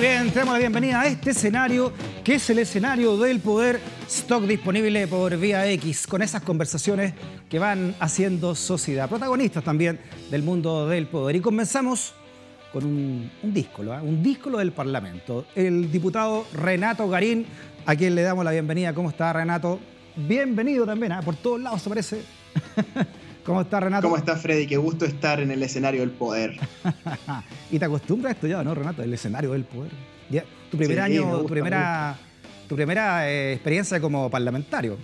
Bien, te damos la bienvenida a este escenario que es el escenario del poder stock disponible por Vía X, con esas conversaciones que van haciendo sociedad, protagonistas también del mundo del poder. Y comenzamos con un, un díscolo, ¿eh? un díscolo del Parlamento. El diputado Renato Garín, a quien le damos la bienvenida. ¿Cómo está Renato? Bienvenido también, ¿eh? por todos lados se parece. ¿Cómo está Renato? ¿Cómo está Freddy? Qué gusto estar en el escenario del poder. y te acostumbras a esto ya, ¿no, Renato? El escenario del poder. Ya, tu primer año, tu primera, tu primera eh, experiencia como parlamentario.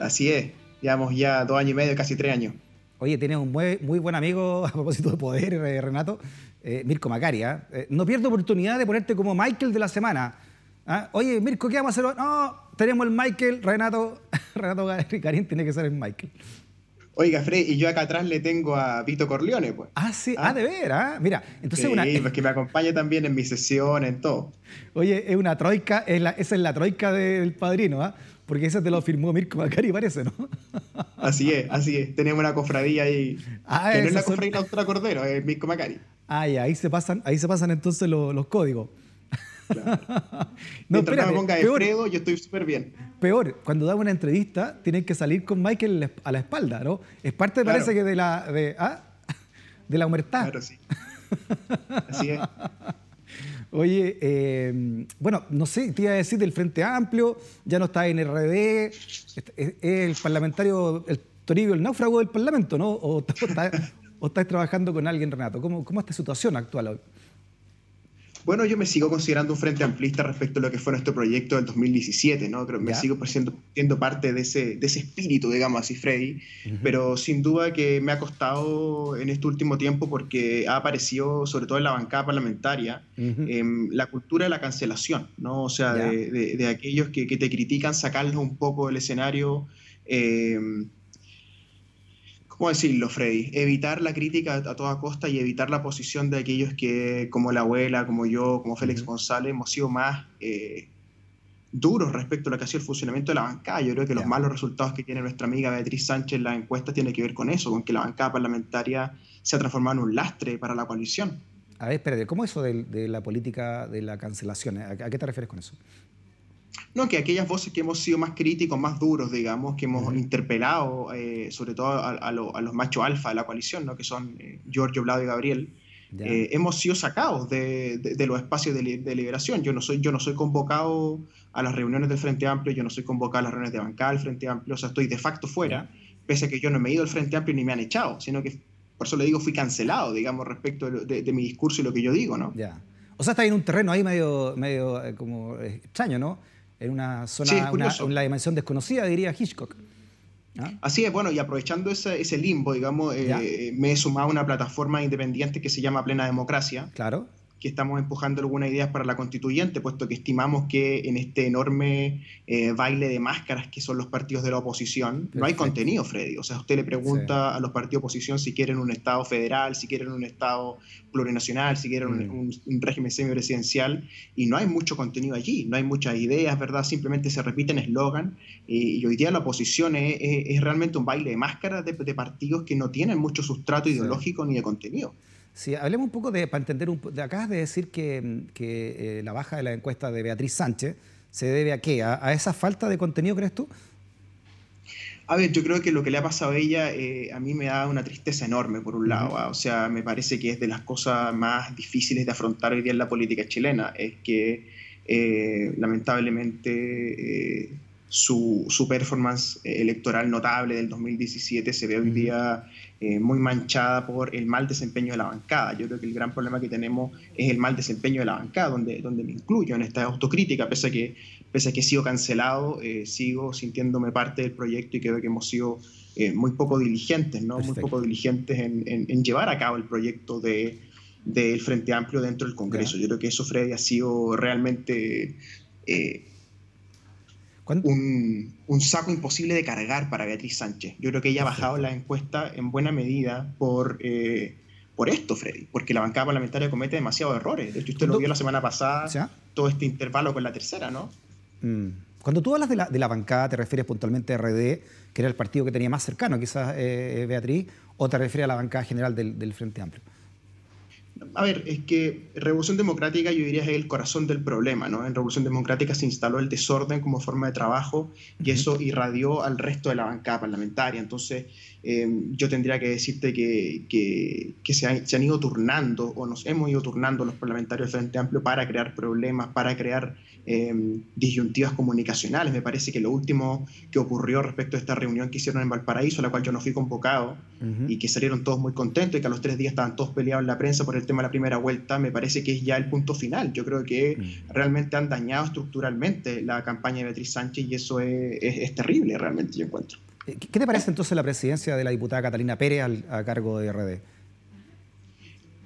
Así es. Llevamos ya dos años y medio, casi tres años. Oye, tienes un muy, muy buen amigo a propósito de poder, eh, Renato, eh, Mirko Macari. no pierdo oportunidad de ponerte como Michael de la semana. ¿Ah? Oye, Mirko, ¿qué vamos a hacer? No, tenemos el Michael, Renato, Renato Garín tiene que ser el Michael. Oiga, Fred, y yo acá atrás le tengo a Vito Corleone, pues. Ah, sí, ah, de veras. ¿ah? Mira, entonces sí, una. pues que me acompaña también en mi sesión, en todo. Oye, es una troika, es la, esa es la troika del padrino, ¿ah? Porque esa te lo firmó Mirko Macari, parece, ¿no? Así es, así es. Tenemos una cofradía ahí. Ah, que no es la cofradía son... Cordero, es Mirko Macari. Ah, ya, ahí se pasan, ahí se pasan entonces los, los códigos. Claro. no, espérate, no me ponga de Fredo, yo estoy súper bien. Peor, cuando da una entrevista, tienen que salir con Michael a la espalda, ¿no? Es parte, claro. parece que de la, de, ¿ah? de la humertad. Claro, sí. Así es. Oye, eh, bueno, no sé, te iba a decir del Frente Amplio, ya no está en RD, es, el parlamentario, el Toribio, el náufrago del Parlamento, ¿no? O, está, o estás trabajando con alguien, Renato. ¿Cómo, cómo es situación actual hoy? Bueno, yo me sigo considerando un frente amplista respecto a lo que fue nuestro proyecto del 2017, ¿no? Creo, me sigo siendo, siendo parte de ese, de ese espíritu, digamos así, Freddy, pero sin duda que me ha costado en este último tiempo porque ha aparecido, sobre todo en la bancada parlamentaria, eh, la cultura de la cancelación, ¿no? O sea, de, de, de, aquellos que, que, te critican, sacarlos un poco del escenario. Eh, ¿cómo decirlo, Freddy? Evitar la crítica a toda costa y evitar la posición de aquellos que, como la abuela, como yo, como Félix González, hemos sido más eh, duros respecto a lo que ha sido el funcionamiento de la bancada. Yo creo que los malos resultados que tiene nuestra amiga Beatriz Sánchez en la encuesta tienen que ver con eso, con que la bancada parlamentaria se ha transformado en un lastre para la coalición. A ver, espérate, ¿cómo eso de, de la política de la cancelación? ¿A, qué te refieres con eso? No, que aquellas voces que hemos sido más críticos, más duros, digamos, que hemos interpelado, eh, sobre todo a, a, lo, a, los machos alfa de la coalición, ¿no? que son eh, Giorgio, Vlado y Gabriel, eh, hemos sido sacados de, de, de los espacios de, de, liberación. Yo no, soy, yo no soy convocado a las reuniones del Frente Amplio, yo no soy convocado a las reuniones de bancada del Frente Amplio, o sea, estoy de facto fuera, pese a que yo no me he ido al Frente Amplio ni me han echado, sino que, por eso le digo, fui cancelado, digamos, respecto de, mi discurso y lo que yo digo, ¿no? Ya. O sea, está en un terreno ahí medio, medio como extraño, ¿no? En una zona, sí, una, una, dimensión desconocida, diría Hitchcock. ¿Ah? Así es, bueno, y aprovechando ese, ese limbo, digamos, eh, me he sumado a una plataforma independiente que se llama Plena Democracia. Claro que estamos empujando algunas ideas para la constituyente, puesto que estimamos que en este enorme eh, baile de máscaras que son los partidos de la oposición, Perfecto. no hay contenido, Freddy. O sea, usted le pregunta sí. a los partidos de oposición si quieren un Estado federal, si quieren un Estado plurinacional, si quieren mm. un, un, régimen semipresidencial, y no hay mucho contenido allí, no hay muchas ideas, ¿verdad? Simplemente se repiten eslogan, y, y, hoy día la oposición es, es, es, realmente un baile de máscaras de, de, partidos que no tienen mucho sustrato ideológico ni de contenido. Sí, hablemos un poco de, para entender, un, de, acabas de decir que, que eh, la baja de la encuesta de Beatriz Sánchez se debe a qué, a, a, esa falta de contenido, ¿crees tú? A ver, yo creo que lo que le ha pasado a ella eh, a mí me da una tristeza enorme, por un lado. ¿ah? O sea, me parece que es de las cosas más difíciles de afrontar hoy día en la política chilena. Es que eh, lamentablemente eh, su, su, performance electoral notable del 2017 se ve hoy día eh, muy manchada por el mal desempeño de la bancada. Yo creo que el gran problema que tenemos es el mal desempeño de la bancada, donde, donde me incluyo en esta autocrítica, pese a que, pese a que he sido cancelado, eh, sigo sintiéndome parte del proyecto y creo que hemos sido eh, muy poco diligentes, ¿no? muy poco diligentes en, en, en, llevar a cabo el proyecto de, del Frente Amplio dentro del Congreso. Yeah. Yo creo que eso, Freddy, ha sido realmente eh, un, un, saco imposible de cargar para Beatriz Sánchez. Yo creo que ella ha bajado la encuesta en buena medida por, eh, por esto, Freddy, porque la bancada parlamentaria comete demasiados errores. De hecho, usted lo vio la semana pasada, ¿Sí? todo este intervalo con la tercera, ¿no? Mm. Cuando tú hablas de la, de la, bancada, ¿te refieres puntualmente a RD, que era el partido que tenía más cercano, quizás eh, Beatriz, o te refieres a la bancada general del, del Frente Amplio? A ver, es que Revolución Democrática yo diría es el corazón del problema, ¿no? En Revolución Democrática se instaló el desorden como forma de trabajo y eso irradió al resto de la bancada parlamentaria. Entonces, em, yo tendría que decirte que, que, se, han, ido turnando o nos hemos ido turnando los parlamentarios del Frente Amplio para crear problemas, para crear em, disyuntivas comunicacionales. Me parece que lo último que ocurrió respecto a esta reunión que hicieron en Valparaíso, a la cual yo no fui convocado y que salieron todos muy contentos y que a los tres días estaban todos peleados en la prensa por el tema de la primera vuelta, me parece que es ya el punto final. Yo creo que mm. realmente han dañado estructuralmente la campaña de Beatriz Sánchez y eso es, terrible, realmente, yo encuentro. Eh, ¿Qué te parece entonces la presidencia de la diputada Catalina Pérez a cargo de RD?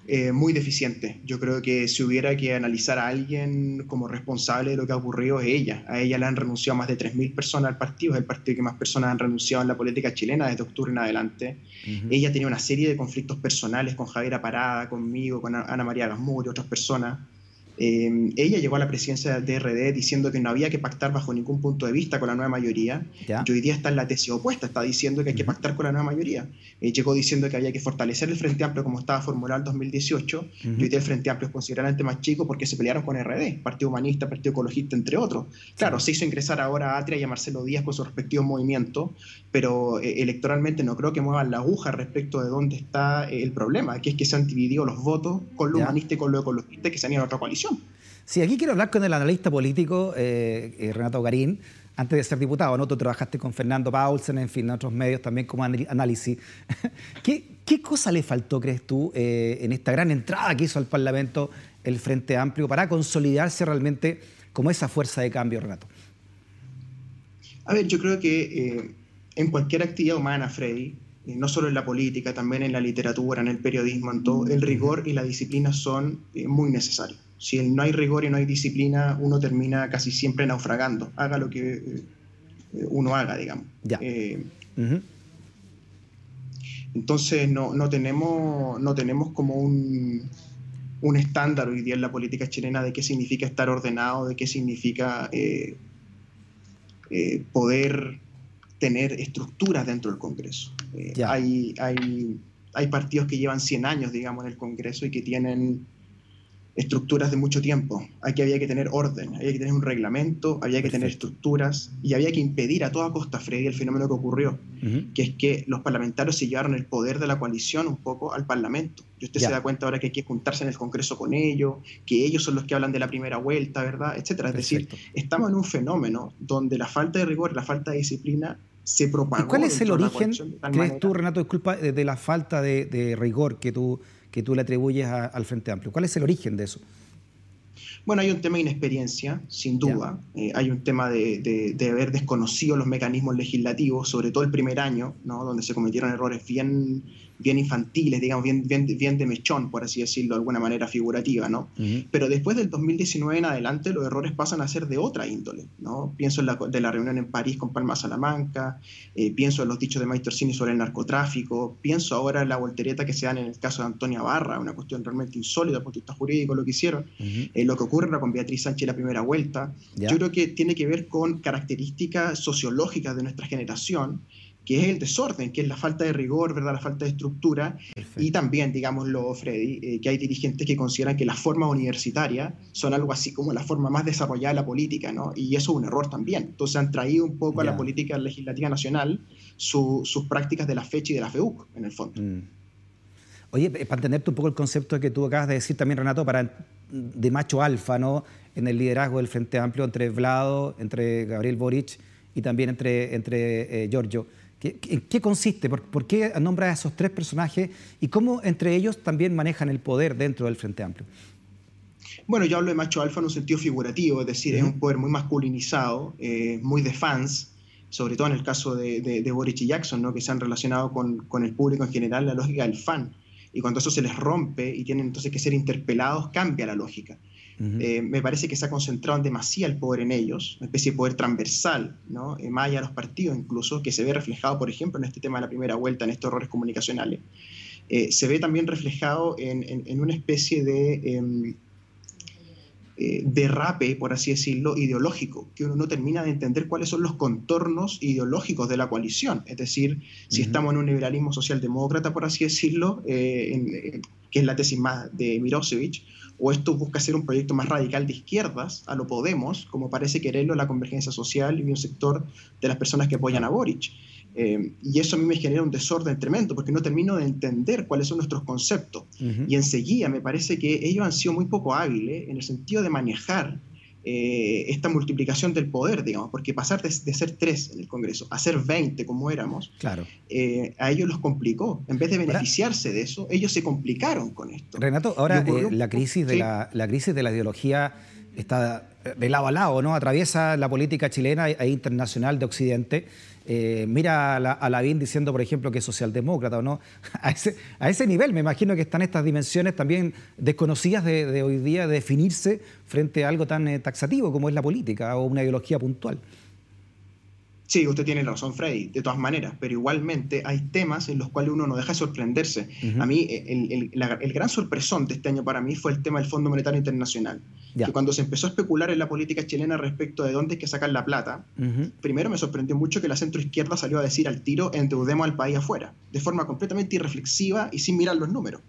Eh, muy deficiente. Yo creo que si hubiera que analizar a alguien como responsable de lo que ha ocurrido es ella. A ella le han renunciado más de 3.000 personas al partido, es el partido que más personas han renunciado en la política chilena desde octubre en adelante. Ella tenía una serie de conflictos personales con Javier Parada, conmigo, con Ana María Gasmur y otras personas Em, ella llegó a la presidencia del DRD diciendo que no había que pactar bajo ningún punto de vista con la nueva mayoría. Y hoy día está en la tesis opuesta, está diciendo que hay que pactar con la nueva mayoría. Eh, llegó diciendo que había que fortalecer el Frente Amplio como estaba formulado en 2018. Y hoy día el Frente Amplio es considerablemente más chico porque se pelearon con RD, Partido Humanista, Partido Ecologista, entre otros. Claro, se hizo ingresar ahora a Atria y a Marcelo Díaz con su respectivo movimiento, pero eh, electoralmente no creo que muevan la aguja respecto de dónde está eh, el problema, que es que se han dividido los votos con lo humanista y con lo ecologista que se han ido a otra coalición. Sí, aquí quiero hablar con el analista político eh, eh, Renato Garín, antes de ser diputado, ¿no? Tú trabajaste con Fernando Paulsen, en fin, en otros medios también como análisis. ¿Qué, cosa le faltó, crees tú, eh, en esta gran entrada que hizo al Parlamento el Frente Amplio para consolidarse realmente como esa fuerza de cambio, Renato? A ver, yo creo que en cualquier actividad humana, Freddy, no solo en la política, también en la literatura, en el periodismo, en todo, el rigor y la disciplina son muy necesarios si no hay rigor y no hay disciplina, uno termina casi siempre naufragando, haga lo que eh, uno haga, digamos. Eh, entonces no, tenemos, no tenemos como un, un, estándar hoy día en la política chilena de qué significa estar ordenado, de qué significa eh, poder tener estructuras dentro del Congreso. hay, hay, hay partidos que llevan 100 años, digamos, en el Congreso y que tienen estructuras de mucho tiempo. Aquí había que tener orden, había que tener un reglamento, había que tener estructuras y había que impedir a toda costa, Freddy, el fenómeno que ocurrió, que es que los parlamentarios se llevaron el poder de la coalición un poco al Parlamento. Y usted se da cuenta ahora que hay que juntarse en el Congreso con ellos, que ellos son los que hablan de la primera vuelta, ¿verdad? Etcétera. Es decir, estamos en un fenómeno donde la falta de rigor, la falta de disciplina se propagó. ¿Y cuál es el origen, crees tú, Renato, disculpa, de la falta de rigor que tú que tú le atribuyes al Frente Amplio. ¿Cuál es el origen de eso? Bueno, hay un tema de inexperiencia, sin duda. Eh, hay un tema de, de, haber desconocido los mecanismos legislativos, sobre todo el primer año, ¿no? donde se cometieron errores bien bien infantiles, digamos, bien, bien, bien de mechón, por así decirlo, de alguna manera figurativa, ¿no? Pero después del 2019 en adelante los errores pasan a ser de otra índole, ¿no? Pienso en la, de la reunión en París con Palma Salamanca, eh, pienso en los dichos de Mike Torsini sobre el narcotráfico, pienso ahora en la voltereta que se dan en el caso de Antonia Barra, una cuestión realmente insólita, desde el jurídico, lo que hicieron, eh, lo que ocurre con Beatriz Sánchez la primera vuelta, yo creo que tiene que ver con características sociológicas de nuestra generación, que es el desorden, que es la falta de rigor, ¿verdad? la falta de estructura, y también, digámoslo, Freddy, eh, que hay dirigentes que consideran que las formas universitarias son algo así como la forma más desarrollada de la política, ¿no? y eso es un error también. Entonces han traído un poco a la política legislativa nacional sus prácticas de la fecha y de la FEUC, en el fondo. Mm. Oye, para entenderte un poco el concepto que tú acabas de decir también, Renato, para, de macho alfa, ¿no? En el liderazgo del Frente Amplio entre Vlado, entre Gabriel Boric y también entre, entre eh, Giorgio. ¿En qué consiste? ¿Por, qué nombra a esos tres personajes y cómo entre ellos también manejan el poder dentro del Frente Amplio? Bueno, yo hablo de macho alfa en un sentido figurativo, es decir, es un poder muy masculinizado, eh, muy de fans, sobre todo en el caso de, de, Boric y Jackson, ¿no? que se han relacionado con, con, el público en general, la lógica del fan. Y cuando eso se les rompe y tienen entonces que ser interpelados, cambia la lógica. Eh, me parece que se ha concentrado demasiado el poder en ellos, una especie de poder transversal, ¿no? Eh, más allá de los partidos incluso, que se ve reflejado, por ejemplo, en este tema de la primera vuelta, en estos errores comunicacionales. Eh, se ve también reflejado en, una especie de em, derrape, por así decirlo, ideológico, que uno no termina de entender cuáles son los contornos ideológicos de la coalición. Es decir, si estamos en un liberalismo socialdemócrata, por así decirlo, en, que es la tesis más de Mirosevic, o esto busca ser un proyecto más radical de izquierdas, a lo Podemos, como parece quererlo la convergencia social y un sector de las personas que apoyan a Boric. Eh, y eso a mí me genera un desorden tremendo porque no termino de entender cuáles son nuestros conceptos. Y enseguida me parece que ellos han sido muy poco hábiles en el sentido de manejar eh, esta multiplicación del poder, digamos, porque pasar de, ser tres en el Congreso a ser 20 como éramos, claro. Eh, a ellos los complicó. En vez de beneficiarse de eso, ellos se complicaron con esto. Renato, ahora la, crisis de la, la crisis de la ideología está de lado a lado, ¿no? Atraviesa la política chilena e internacional de Occidente. Eh, mira a, Lavín diciendo, por ejemplo, que es socialdemócrata o no. A ese, a ese nivel me imagino que están estas dimensiones también desconocidas de, hoy día de definirse frente a algo tan eh, taxativo como es la política o una ideología puntual. Sí, usted tiene razón, Freddy, de todas maneras, pero igualmente hay temas en los cuales uno no deja de sorprenderse. A mí, el, gran sorpresón de este año para mí fue el tema del Fondo Monetario Internacional. Que cuando se empezó a especular en la política chilena respecto de dónde hay que sacar la plata, primero me sorprendió mucho que la centroizquierda salió a decir al tiro, endeudemos al país afuera, de forma completamente irreflexiva y sin mirar los números.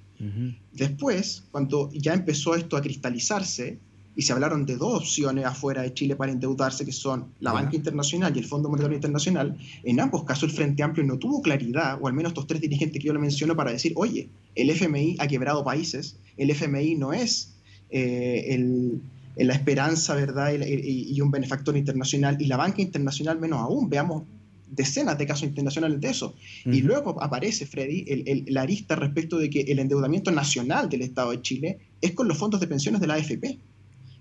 Después, cuando ya empezó esto a cristalizarse, y se hablaron de dos opciones afuera de Chile para endeudarse, que son la banca internacional y el Fondo Monetario Internacional. En ambos casos, el Frente Amplio no tuvo claridad, o al menos estos tres dirigentes que yo le menciono, para decir, oye, el FMI ha quebrado países, el FMI no es eh, la esperanza, ¿verdad?, y, un benefactor internacional, y la banca internacional menos aún. Veamos decenas de casos internacionales de eso. Y luego aparece, Freddy, el, la arista respecto de que el endeudamiento nacional del Estado de Chile es con los fondos de pensiones de la AFP.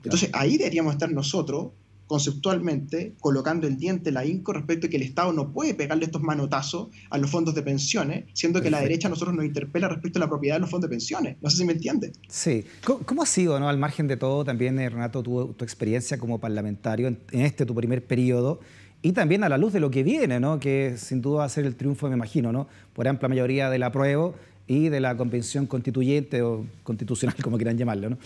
Entonces ahí deberíamos estar nosotros conceptualmente colocando el diente la INCO respecto a que el Estado no puede pegarle estos manotazos a los fondos de pensiones, siendo que la derecha a nosotros nos interpela respecto a la propiedad de los fondos de pensiones. No sé si me entiende. Sí. ¿Cómo, ha sido, no, al margen de todo, también, eh, Renato, tu, tu experiencia como parlamentario en, este tu primer periodo? Y también a la luz de lo que viene, ¿no? que sin duda va a ser el triunfo, me imagino, ¿no? por amplia mayoría del apruebo y de la convención constituyente o constitucional, como quieran llamarlo. ¿no?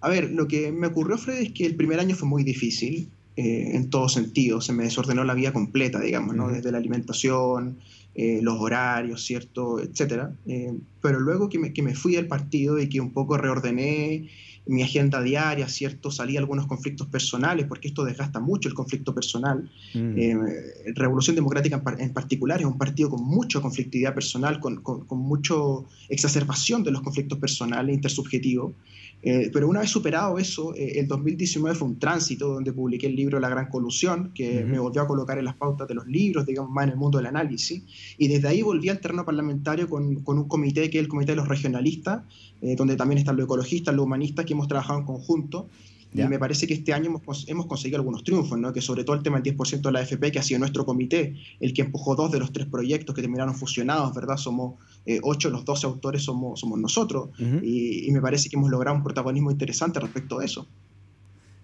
A ver, lo que me ocurrió, Fred, es que el primer año fue muy difícil eh, en todo sentido. Se me desordenó la vida completa, digamos, ¿no? Desde la alimentación, eh, los horarios, ¿cierto? Etcétera. Eh, pero luego que me, que me fui del partido y que un poco reordené mi agenda diaria, ¿cierto? Salí algunos conflictos personales, porque esto desgasta mucho el conflicto personal. Mm. Revolución Democrática en, particular es un partido con mucha conflictividad personal, con, con, con mucha exacerbación de los conflictos personales, intersubjetivos. Eh, pero una vez superado eso, eh, el 2019 fue un tránsito donde publiqué el libro La Gran Colusión, que me volvió a colocar en las pautas de los libros, digamos, más en el mundo del análisis. Y desde ahí volví al terreno parlamentario con, con un comité que es el Comité de los Regionalistas, eh, donde también están los ecologistas, los humanistas, que hemos trabajado en conjunto. Y me parece que este año hemos, hemos, conseguido algunos triunfos, ¿no? que sobre todo el tema del 10% de la AFP, que ha sido nuestro comité, el que empujó dos de los tres proyectos que terminaron fusionados, ¿verdad? Somos eh, ocho, los 12 autores somos, somos nosotros, y, me parece que hemos logrado un protagonismo interesante respecto a eso.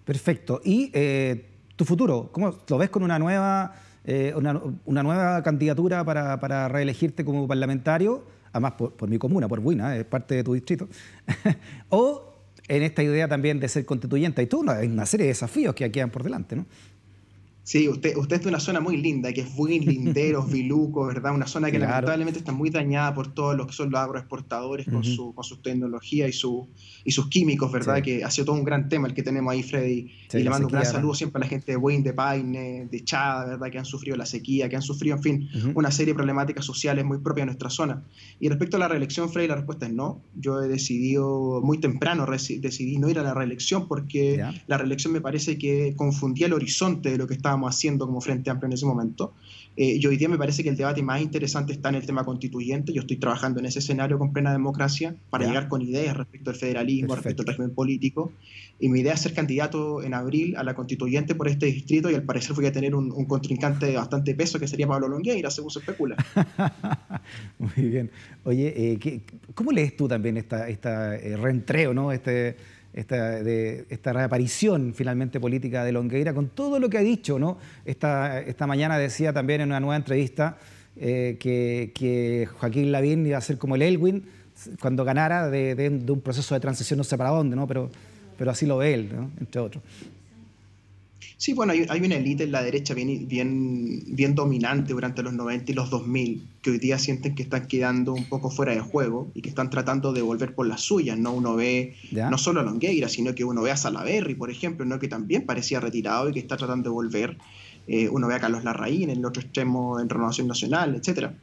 Perfecto. ¿Y eh, tu futuro? ¿Cómo lo ves con una nueva, eh, una, una, nueva candidatura para, para, reelegirte como parlamentario? Además, por, por mi comuna, por Buina, es parte de tu distrito. ¿O en esta idea también de ser constituyente. Hay toda una, una serie de desafíos que quedan por delante, ¿no? Sí, usted, usted es de una zona muy linda, que es Buin, Linderos, Viluco, ¿verdad? Una zona que lamentablemente está muy dañada por todos los que son los agroexportadores con, su, con su tecnología y, su, y sus químicos, ¿verdad? Que ha sido todo un gran tema el que tenemos ahí, Freddy. y le mando un gran saludo siempre a la gente de Buin, de Paine, de Chada, ¿verdad? Que han sufrido la sequía, que han sufrido, en fin, una serie de problemáticas sociales muy propias de nuestra zona. Y respecto a la reelección, Freddy, la respuesta es no. Yo he decidido muy temprano, decidí no ir a la reelección porque la reelección me parece que confundía el horizonte de lo que estaba haciendo como Frente Amplio en ese momento. Eh, y hoy día me parece que el debate más interesante está en el tema constituyente. Yo estoy trabajando en ese escenario con plena democracia para llegar con ideas respecto al federalismo, respecto al régimen político. Y mi idea es ser candidato en abril a la constituyente por este distrito y al parecer voy a tener un, contrincante de bastante peso que sería Pablo Longueira, según se especula. Muy bien. Oye, eh, ¿cómo lees tú también esta, esta eh, reentreo, ¿no? este esta, reaparición finalmente política de Longueira, con todo lo que ha dicho. ¿no? Esta, esta mañana decía también en una nueva entrevista eh, que, Joaquín Lavín iba a ser como el Elwin cuando ganara de, un proceso de transición no sé para dónde, ¿no? pero, pero así lo ve él, entre otros. Sí, bueno, hay, una élite en la derecha bien, bien, bien dominante durante los 90 y los 2000, que hoy día sienten que están quedando un poco fuera de juego y que están tratando de volver por las suyas, ¿no? Uno ve no solo a Longueira, sino que uno ve a Salaberry, por ejemplo, ¿no? Que también parecía retirado y que está tratando de volver. Eh, uno ve a Carlos Larraín en el otro extremo en Renovación Nacional, etc.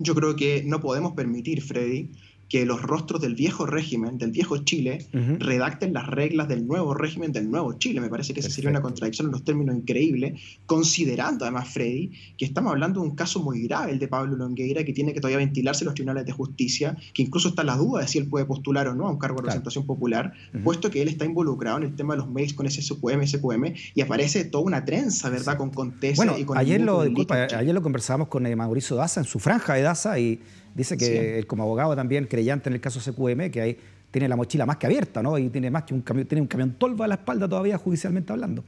Yo creo que no podemos permitir, Freddy, que los rostros del viejo régimen, del viejo Chile, redacten las reglas del nuevo régimen del nuevo Chile. Me parece que esa sería una contradicción en los términos increíble, considerando además, Freddy, que estamos hablando de un caso muy grave, el de Pablo Longueira, que tiene que todavía ventilarse en los tribunales de justicia, que incluso está la duda de si él puede postular o no a un cargo de representación popular, puesto que él está involucrado en el tema de los mails con SQM, SQM, y aparece toda una trenza, ¿verdad?, con Contesa y con... Ayer lo, ayer lo conversábamos con eh, Mauricio Daza en su franja de Daza y Dice que como abogado también creyente en el caso CQM, que ahí tiene la mochila más que abierta, ¿no? Y tiene más que un camión, tiene un camión tolva a la espalda todavía judicialmente hablando.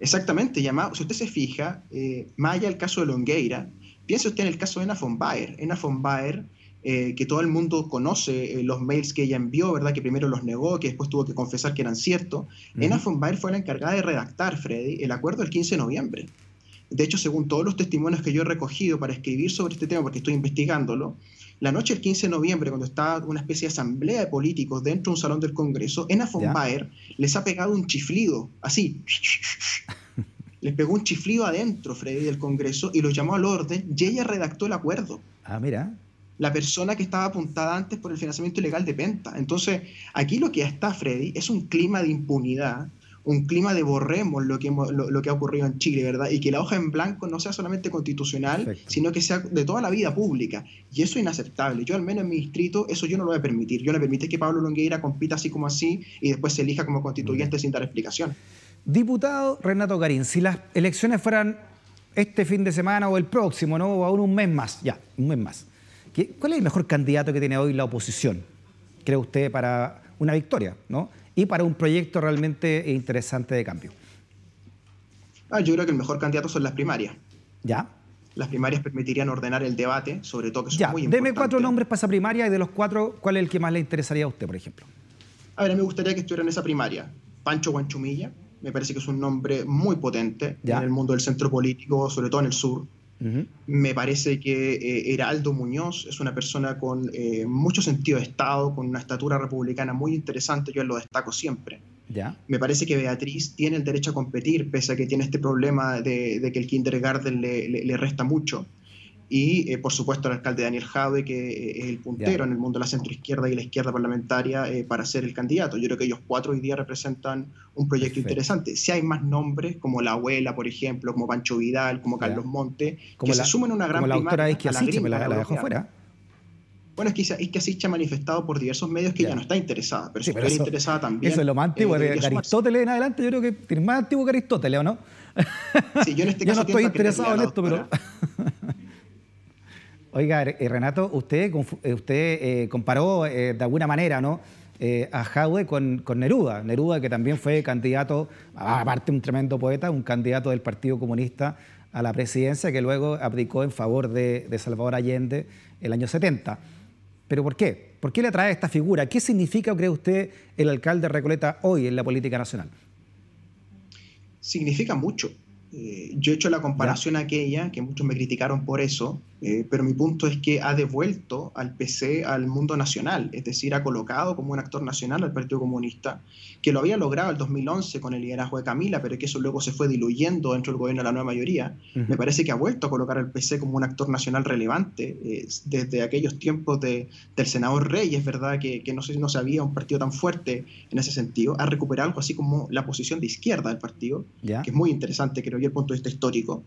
Exactamente, llamado, si usted se fija, eh, más allá del caso de Longueira, piense usted en el caso de Ena von Baer. Ena von Baer, eh, que todo el mundo conoce eh, los mails que ella envió, ¿verdad? Que primero los negó, que después tuvo que confesar que eran ciertos. Ena von Baer fue la encargada de redactar, Freddy, el acuerdo del 15 de noviembre. De hecho, según todos los testimonios que yo he recogido para escribir sobre este tema, porque estoy investigándolo, la noche del 15 de noviembre, cuando estaba una especie de asamblea de políticos dentro de un salón del Congreso, Ena von Baer les ha pegado un chiflido, así. les pegó un chiflido adentro, Freddy, del Congreso, y los llamó al orden, y ella redactó el acuerdo. Ah, mira. La persona que estaba apuntada antes por el financiamiento ilegal de Penta. Entonces, aquí lo que está, Freddy, es un clima de impunidad un clima de borremos lo que, lo, que ha ocurrido en Chile, ¿verdad? Y que la hoja en blanco no sea solamente constitucional, sino que sea de toda la vida pública. Y eso es inaceptable. Yo al menos en mi distrito eso yo no lo voy a permitir. Yo no permito que Pablo Longueira compita así como así y después se elija como constituyente sin dar explicación. Diputado Renato Garín, si las elecciones fueran este fin de semana o el próximo, ¿no? O aún un mes más, ya, un mes más. ¿Cuál es el mejor candidato que tiene hoy la oposición, cree usted, para una victoria, ¿no? Y para un proyecto realmente interesante de cambio? Ah, yo creo que el mejor candidato son las primarias. ¿Ya? Las primarias permitirían ordenar el debate, sobre todo que son ya, muy importantes. Deme cuatro nombres para esa primaria y de los cuatro, ¿cuál es el que más le interesaría a usted, por ejemplo? A ver, a mí me gustaría que estuviera en esa primaria. Pancho Guanchumilla, me parece que es un nombre muy potente en el mundo del centro político, sobre todo en el sur. Me parece que eh, Heraldo Muñoz es una persona con eh, mucho sentido de Estado, con una estatura republicana muy interesante, yo lo destaco siempre. ¿Ya? Me parece que Beatriz tiene el derecho a competir, pese a que tiene este problema de, que el kindergarten le resta mucho y eh, por supuesto el alcalde Daniel Jade, que eh, es el puntero en el mundo de la centroizquierda y la izquierda parlamentaria eh, para ser el candidato. Yo creo que ellos cuatro hoy día representan un proyecto interesante. Si hay más nombres, como la abuela, por ejemplo, como Pancho Vidal, como Carlos Monte, como que se sumen una gran como la que la, la, dejó fuera. Bueno, es que, es que Asich ha manifestado por diversos medios que ya, no está interesada, pero si estuviera interesada también. Eso es lo más antiguo, de Aristóteles en adelante, yo creo que tiene más antiguo que Aristóteles, ¿o no? Sí, yo en este caso no estoy interesado en esto, pero. Oiga, eh, Renato, usted, eh, usted eh, comparó de alguna manera ¿no? a Jaude con, Neruda. Neruda, que también fue candidato, aparte un tremendo poeta, un candidato del Partido Comunista a la presidencia, que luego abdicó en favor de, de Salvador Allende el año 70. ¿Pero por qué? ¿Por qué le atrae esta figura? ¿Qué significa, cree usted, el alcalde Recoleta hoy en la política nacional? Significa mucho. yo he hecho la comparación aquella, que muchos me criticaron por eso, eh, pero mi punto es que ha devuelto al PC al mundo nacional, es decir, ha colocado como un actor nacional al Partido Comunista, que lo había logrado el 2011 con el liderazgo de Camila, pero que eso luego se fue diluyendo dentro del gobierno de la nueva mayoría. Me parece que ha vuelto a colocar al PC como un actor nacional relevante eh, desde aquellos tiempos de, del senador Reyes, ¿verdad? Que, que no sé si no se había un partido tan fuerte en ese sentido. Ha recuperado algo así como la posición de izquierda del partido, que es muy interesante, creo yo, el punto de vista histórico.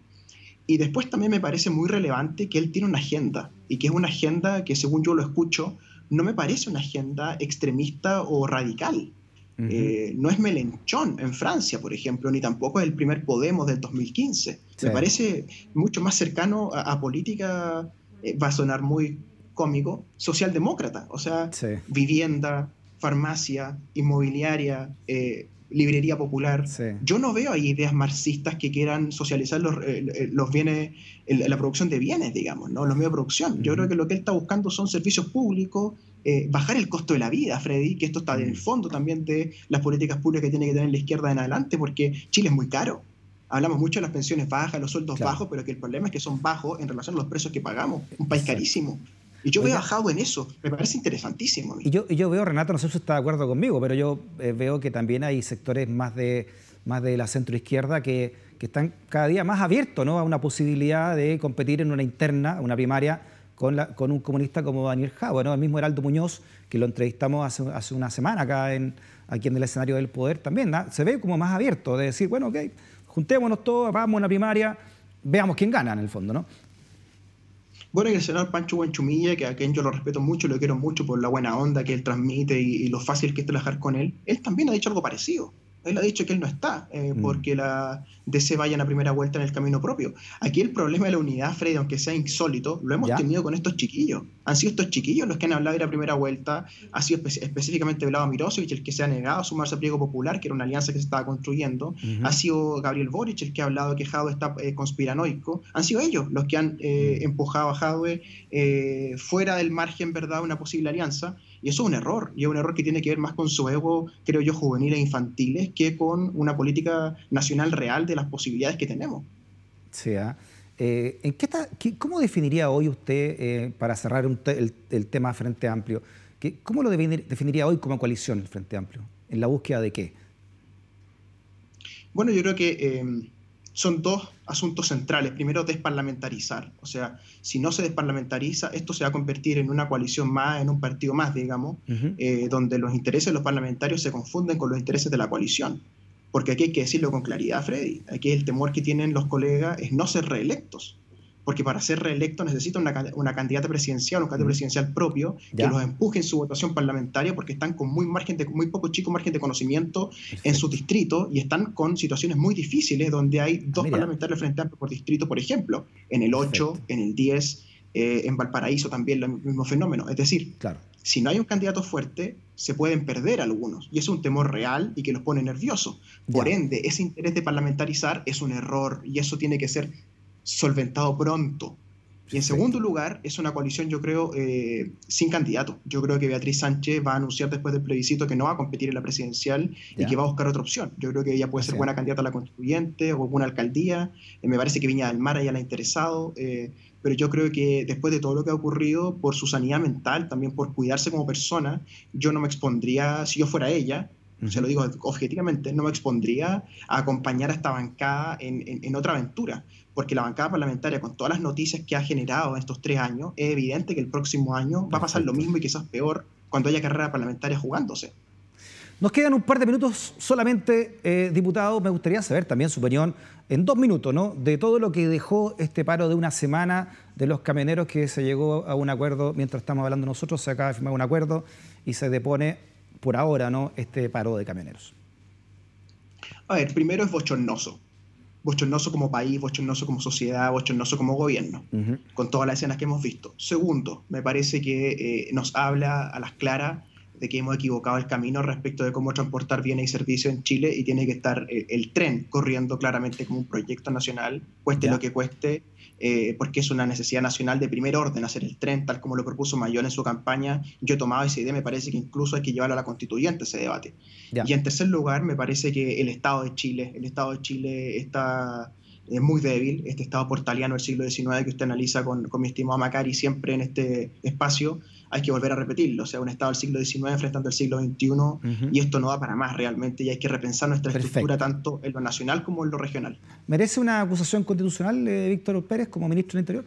Y después también me parece muy relevante que él tiene una agenda, y que es una agenda que según yo lo escucho, no me parece una agenda extremista o radical. Eh, no es Melenchón en Francia, por ejemplo, ni tampoco es el primer Podemos del 2015. Me parece mucho más cercano a, política, eh, va a sonar muy cómico, socialdemócrata, o sea, vivienda, farmacia, inmobiliaria, eh, librería popular. Yo no veo ahí ideas marxistas que quieran socializar los, eh, los bienes, la producción de bienes, digamos, ¿no? los medios de producción. Yo creo que lo que él está buscando son servicios públicos, eh, bajar el costo de la vida, Freddy, que esto está en el mm. fondo también de las políticas públicas que tiene que tener la izquierda en adelante, porque Chile es muy caro. Hablamos mucho de las pensiones bajas, los sueldos bajos, pero que el problema es que son bajos en relación a los precios que pagamos. Un país carísimo. Y yo veo bajado en eso, me parece interesantísimo. Y yo, yo veo, Renato, no sé si está de acuerdo conmigo, pero yo eh, veo que también hay sectores más de, más de la centroizquierda que, que están cada día más abiertos ¿no? a una posibilidad de competir en una interna, una primaria, con, la, con un comunista como Daniel Javo, ¿no? el mismo Heraldo Muñoz, que lo entrevistamos hace, hace una semana acá en, aquí en el escenario del poder también, se ve como más abierto de decir, bueno, ok, juntémonos todos, vamos a una primaria, veamos quién gana en el fondo, ¿no? Bueno, y el senador Pancho Buenchumilla, que a quien yo lo respeto mucho, lo quiero mucho por la buena onda que él transmite y, y lo fácil que es trabajar con él, él también ha dicho algo parecido él ha dicho que él no está, eh, mm. porque la DC vaya a primera vuelta en el camino propio. Aquí el problema de la unidad, Freddy, aunque sea insólito, lo hemos tenido con estos chiquillos. Han sido estos chiquillos los que han hablado de la primera vuelta, ha sido específicamente Vlado Mirosevich el que se ha negado a sumarse al pliego popular, que era una alianza que se estaba construyendo, ha sido Gabriel Boric el que ha hablado que Jadwe está eh, conspiranoico, han sido ellos los que han eh, mm. empujado a Jadwe fuera del margen, ¿verdad?, una posible alianza. Y eso es un error, y es un error que tiene que ver más con su ego, creo yo, juveniles e infantiles, que con una política nacional real de las posibilidades que tenemos. Sí, ¿ah? eh, ¿en qué ¿Cómo definiría hoy usted, eh, para cerrar el, tema Frente Amplio, cómo lo definiría hoy como coalición el Frente Amplio? ¿En la búsqueda de qué? Bueno, yo creo que eh, son dos asuntos centrales. Primero, desparlamentarizar. O sea, si no se desparlamentariza, esto se va a convertir en una coalición más, en un partido más, digamos, eh, donde los intereses de los parlamentarios se confunden con los intereses de la coalición. Porque aquí hay que decirlo con claridad, Freddy. Aquí el temor que tienen los colegas es no ser reelectos porque para ser reelecto necesita una, una candidata presidencial, un candidato presidencial propio, que los empuje en su votación parlamentaria, porque están con muy, margen de, muy poco chico margen de conocimiento en su distrito y están con situaciones muy difíciles, donde hay dos parlamentarios frente a por distrito, por ejemplo, en el 8, en el 10, eh, en Valparaíso también el mismo fenómeno. Es decir, claro. si no hay un candidato fuerte, se pueden perder algunos. Y es un temor real y que los pone nerviosos. Por ende, ese interés de parlamentarizar es un error y eso tiene que ser solventado pronto. Y en segundo lugar, es una coalición, yo creo, eh, sin candidato. Yo creo que Beatriz Sánchez va a anunciar después del plebiscito que no va a competir en la presidencial y que va a buscar otra opción. Yo creo que ella puede ser buena candidata a la constituyente o alguna alcaldía. Eh, me parece que Viña del Mar ya la ha interesado. Eh, pero yo creo que después de todo lo que ha ocurrido, por su sanidad mental, también por cuidarse como persona, yo no me expondría, si yo fuera ella, se lo digo objetivamente, no me expondría a acompañar a esta bancada en, en, otra aventura, porque la bancada parlamentaria, con todas las noticias que ha generado en estos tres años, es evidente que el próximo año va a pasar lo mismo y quizás peor cuando haya carrera parlamentaria jugándose. Nos quedan un par de minutos solamente, eh, diputado. Me gustaría saber también su opinión en dos minutos, ¿no? De todo lo que dejó este paro de una semana de los camioneros que se llegó a un acuerdo, mientras estamos hablando nosotros, se acaba de firmar un acuerdo y se depone por ahora, ¿no? Este paro de camioneros. A ver, primero es bochornoso. Bochornoso como país, bochornoso como sociedad, bochornoso como gobierno, con todas las escenas que hemos visto. Segundo, me parece que eh, nos habla a las claras de que hemos equivocado el camino respecto de cómo transportar bienes y servicios en Chile y tiene que estar eh, el, tren corriendo claramente como un proyecto nacional, cueste lo que cueste, eh, porque es una necesidad nacional de primer orden hacer el tren, tal como lo propuso Mayol en su campaña. Yo he tomado esa idea, me parece que incluso hay que llevarlo a la constituyente ese debate. Y en tercer lugar, me parece que el Estado de Chile, el Estado de Chile está es muy débil, este Estado portaliano del siglo XIX que usted analiza con, con mi estimado Macari siempre en este espacio, hay que volver a repetirlo, o sea, un Estado del siglo XIX enfrentando el siglo XXI y esto no va para más realmente y hay que repensar nuestra estructura tanto en lo nacional como en lo regional. ¿Merece una acusación constitucional de Víctor Pérez como ministro del Interior?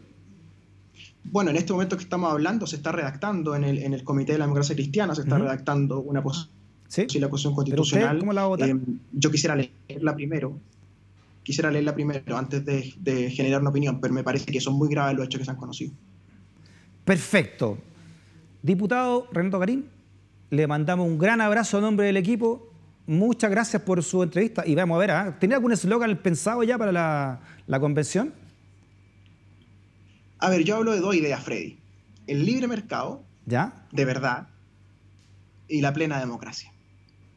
Bueno, en este momento que estamos hablando se está redactando en el, en el Comité de la Democracia Cristiana, se está redactando una posición ¿Sí? la acusación constitucional. ¿Cómo la va a votar? Eh, yo quisiera leerla primero, quisiera leerla primero antes de, de, generar una opinión, pero me parece que son muy graves los hechos que se han conocido. Perfecto. Diputado Renato Garín, le mandamos un gran abrazo a nombre del equipo. Muchas gracias por su entrevista. Y vamos a ver, ¿ah? ¿tenía algún eslogan pensado ya para la, convención? A ver, yo hablo de dos ideas, Freddy. El libre mercado, ¿Ya? de verdad, y la plena democracia.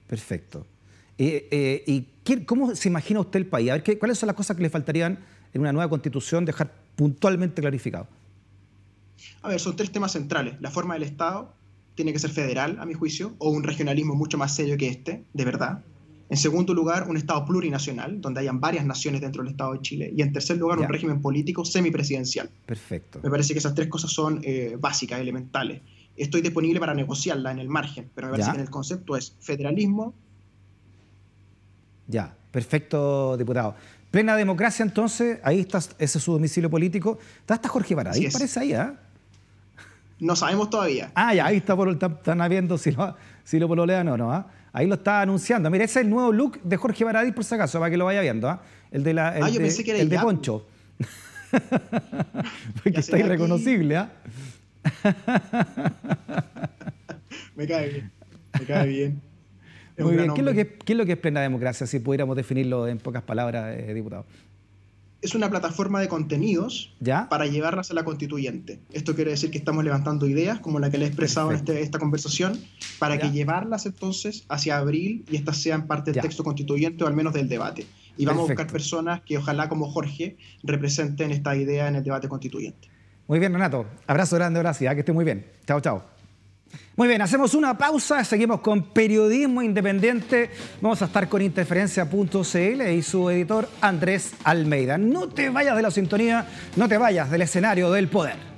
Perfecto. ¿Y cómo se imagina usted el país? A ver, ¿cuáles son las cosas que le faltarían en una nueva constitución dejar puntualmente clarificado? A ver, son tres temas centrales. La forma del Estado tiene que ser federal, a mi juicio, o un regionalismo mucho más serio que este, de verdad. En segundo lugar, un Estado plurinacional, donde hayan varias naciones dentro del Estado de Chile. Y en tercer lugar, un régimen político semipresidencial. Perfecto. Me parece que esas tres cosas son eh, básicas, elementales. Estoy disponible para negociarla en el margen, pero me parece que en el concepto es federalismo. Ya, perfecto, diputado. Plena democracia, entonces, ahí está, ese es su domicilio político. Está hasta Jorge Baradí, parece ahí, ¿ah? No sabemos todavía. Ah, ya, ahí está, por, están, viendo si lo, si lo pololean o no, ¿ah? Ahí lo está anunciando. Mira, ese es el nuevo look de Jorge Baradí, por si acaso, para que lo vaya viendo, ¿ah? El de la, el ah, yo pensé que era el de Poncho. Porque está irreconocible, ¿ah? me cae bien, me cae bien. Muy bien. ¿Qué es, lo que, ¿Qué es, lo que, es plena democracia, si pudiéramos definirlo en pocas palabras, eh, diputado? Es una plataforma de contenidos para llevarlas a la constituyente. Esto quiere decir que estamos levantando ideas, como la que le he expresado en este, esta conversación, para que llevarlas entonces hacia abril y estas sean parte del texto constituyente o al menos del debate. Y vamos a buscar personas que ojalá como Jorge representen esta idea en el debate constituyente. Muy bien, Renato. Abrazo grande, gracias. Que esté muy bien. Chao, chao. Muy bien, hacemos una pausa, seguimos con Periodismo Independiente. Vamos a estar con interferencia.cl y su editor Andrés Almeida. No te vayas de la sintonía, no te vayas del escenario del poder.